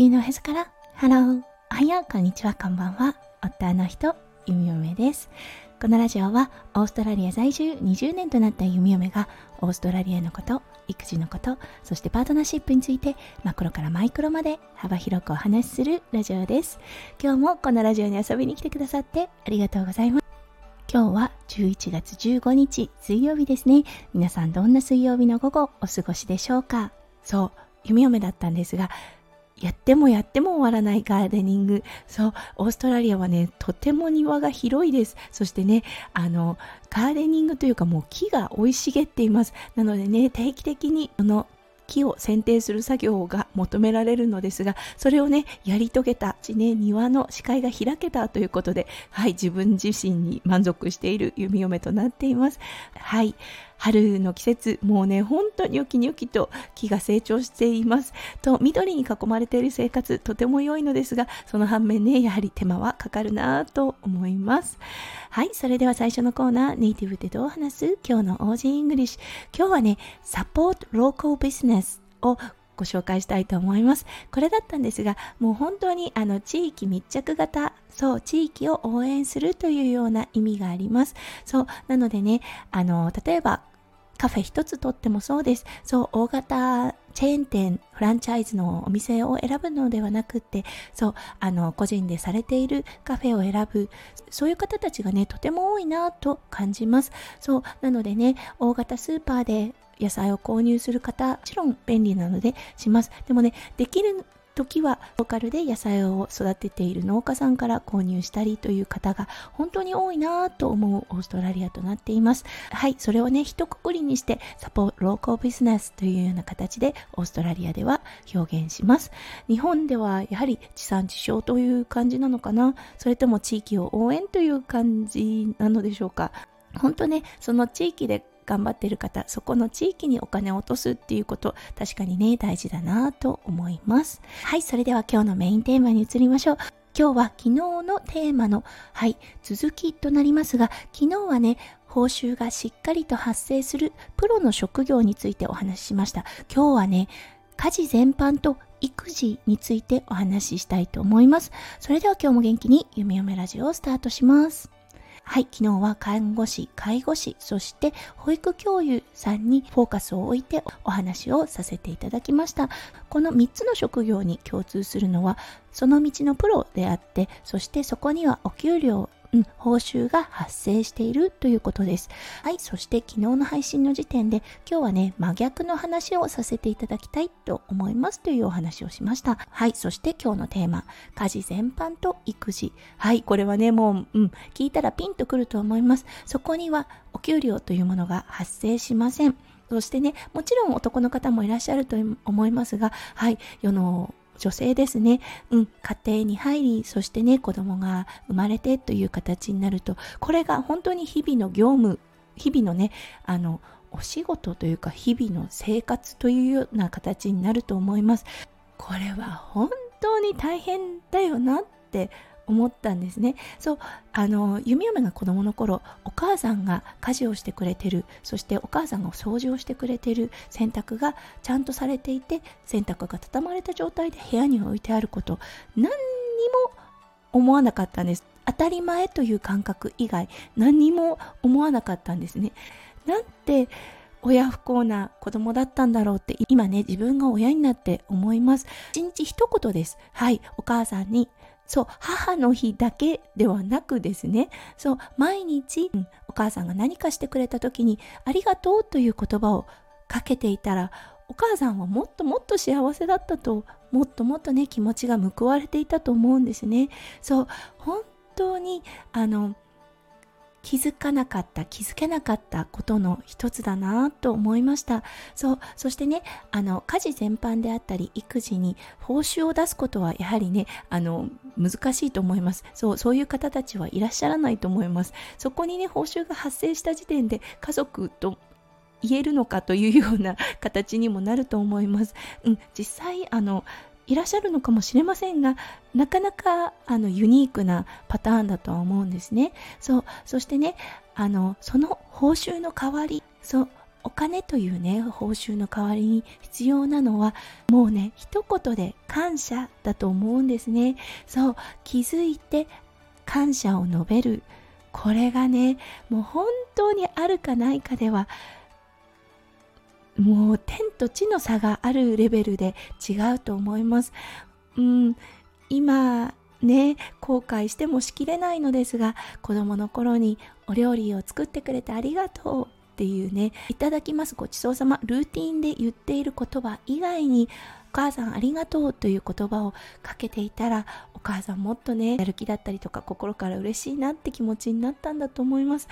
地球のへそからハローおはようこんにちはこんばんは夫の人ゆみおめですこのラジオはオーストラリア在住20年となった弓嫁がオーストラリアのこと、育児のこと、そしてパートナーシップについてマクロからマイクロまで幅広くお話しするラジオです。今日もこのラジオに遊びに来てくださってありがとうございます。今日は11月15日水曜日ですね。皆さんどんな水曜日の午後お過ごしでしょうか？そう、弓嫁だったんですが、やってもやっても終わらないガーデニング。そう、オーストラリアはね、とても庭が広いです。そしてね、あの、ガーデニングというかもう木が生い茂っています。なのでね、定期的にその木を剪定する作業が求められるのですが、それをね、やり遂げた、ね、庭の視界が開けたということで、はい、自分自身に満足している弓嫁となっています。はい。春の季節、もうね、本当にニョキニョキと木が成長しています。と、緑に囲まれている生活、とても良いのですが、その反面ね、やはり手間はかかるなと思います。はい、それでは最初のコーナー、ネイティブでどう話す今日の Aussie English。今日はね、 support local business をご紹介したいと思います。これだったんですが、もう本当にあの地域密着型、そう、地域を応援するというような意味があります。そう、なのでね、あの、例えばカフェ一つとってもそうです。そう、大型チェーン店、フランチャイズのお店を選ぶのではなくって、そう、あの、個人でされているカフェを選ぶ、そういう方たちがね、とても多いなと感じます。そう、なのでね、大型スーパーで野菜を購入する方、もちろん便利なのでします。でもね、できる時はローカルで野菜を育てている農家さんから購入したりという方が本当に多いなと思うオーストラリアとなっています。はい、それをね、一括りにしてサポートローカルビジネスというような形でオーストラリアでは表現します。日本ではやはり地産地消という感じなのかな？それとも地域を応援という感じなのでしょうか？本当ね、その地域で頑張ってる方、そこの地域にお金を落とすっていうこと、確かにね、大事だなと思います。はい、それでは今日のメインテーマに移りましょう。今日は昨日のテーマの、はい、続きとなりますが、昨日はね、報酬がしっかりと発生するプロの職業についてお話ししました。今日はね、家事全般と育児についてお話ししたいと思います。それでは今日も元気に夢嫁ラジオをスタートします。はい、昨日は看護師、介護士、そして保育教諭さんにフォーカスを置いてお話をさせていただきました。この3つの職業に共通するのは、その道のプロであって、そしてそこにはお給料うん、報酬が発生しているということです。はい、そして昨日の配信の時点で今日はね、真逆の話をさせていただきたいと思いますというお話をしました。はい、そして今日のテーマ、家事全般と育児。はい、これはね、もう、うん、聞いたらピンとくると思います。そこにはお給料というものが発生しません。そしてね、もちろん男の方もいらっしゃると思いますが、はい、世の女性ですね、うん、家庭に入り、そしてね、子供が生まれてという形になると、これが本当に日々の業務、日々のね、あの、お仕事というか日々の生活というような形になると思います。これは本当に大変だよなって思ったんですね。そうあの弓嫁が子供の頃お母さんが家事をしてくれてる。そしてお母さんが掃除をしてくれてる。洗濯がちゃんとされていて洗濯が畳まれた状態で部屋に置いてあること。何にも思わなかったんです。当たり前という感覚以外何にも思わなかったんですね。なんて親不幸な子供だったんだろうって今ね自分が親になって思います。一日一言です。はいお母さんにそう、母の日だけではなくですね、そう、毎日、お母さんが何かしてくれた時に、ありがとうという言葉をかけていたら、お母さんはもっともっと幸せだったと、もっともっとね、気持ちが報われていたと思うんですね。そう、本当に、あの、気づかなかった気づけなかったことの一つだなと思いました。そうそしてねあの家事全般であったり育児に報酬を出すことはやはりねあの難しいと思います。そうそういう方たちはいらっしゃらないと思います。そこにね報酬が発生した時点で家族と言えるのかというような形にもなると思います。うん、実際あのいらっしゃるのかもしれませんがなかなかあのユニークなパターンだとは思うんですね。そうそしてねあのその報酬の代わりそうお金というね報酬の代わりに必要なのはもうね一言で感謝だと思うんですね。そう気づいて感謝を述べる。これがねもう本当にあるかないかではもう天と地の差があるレベルで違うと思います。うん、今ね後悔してもしきれないのですが子供の頃にお料理を作ってくれてありがとうっていうねいただきますごちそうさまルーティンで言っている言葉以外にお母さんありがとうという言葉をかけていたらお母さんもっとねやる気だったりとか心から嬉しいなって気持ちになったんだと思います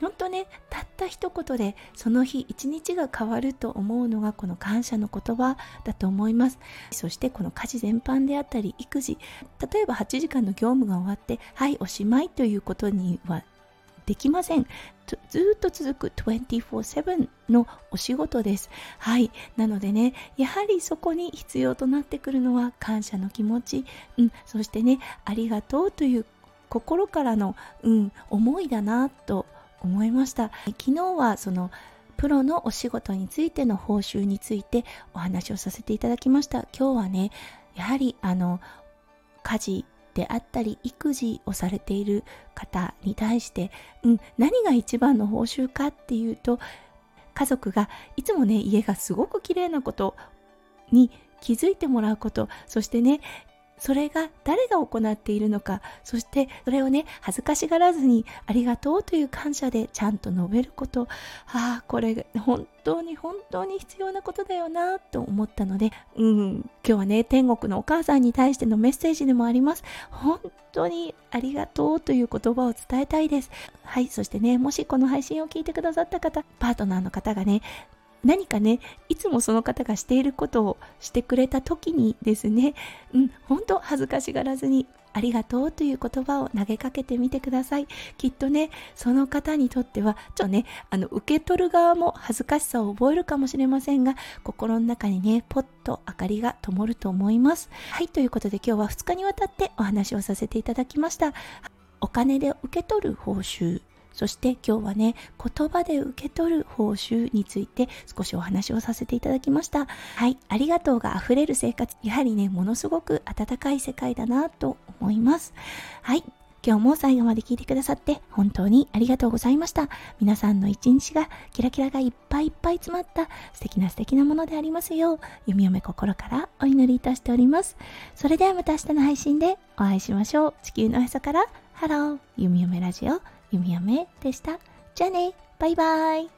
本当ねたった一言でその日一日が変わると思うのがこの感謝の言葉だと思います。そしてこの家事全般であったり育児例えば8時間の業務が終わってはいおしまいということにはできません。ずっと続く24/7のお仕事です。はいなのでねやはりそこに必要となってくるのは感謝の気持ち、うん、そしてねありがとうという心からの、うん、思いだなと思います思いました。昨日はそのプロのお仕事についての報酬についてお話をさせていただきました。今日はねやはりあの家事であったり育児をされている方に対して、うん、何が一番の報酬かっていうと家族がいつもね家がすごく綺麗なことに気づいてもらうこと。そしてねそれが誰が行っているのかそしてそれをね恥ずかしがらずにありがとうという感謝でちゃんと述べること。ああこれ本当に本当に必要なことだよなと思ったのでうん今日はね天国のお母さんに対してのメッセージでもあります。本当にありがとうという言葉を伝えたいです。はいそしてねもしこの配信を聞いてくださった方パートナーの方がね何かねいつもその方がしていることをしてくれた時にですねうん本当恥ずかしがらずにありがとうという言葉を投げかけてみてください。きっとねその方にとってはちょっとねあの受け取る側も恥ずかしさを覚えるかもしれませんが心の中にねポッと明かりが灯ると思います。はいということで今日は2日にわたってお話をさせていただきました。お金で受け取る報酬。そして今日はね言葉で受け取る報酬について少しお話をさせていただきましたはいありがとうが溢れる生活やはりねものすごく温かい世界だなと思いますはい今日も最後まで聞いてくださって本当にありがとうございました。皆さんの一日がキラキラがいっぱいいっぱい詰まった素敵な素敵なものでありますよう、弓嫁心からお祈りいたしております。それではまた明日の配信でお会いしましょう。地球のへそからハロー、弓嫁ラジオ弓嫁でした。じゃあね、バイバイ。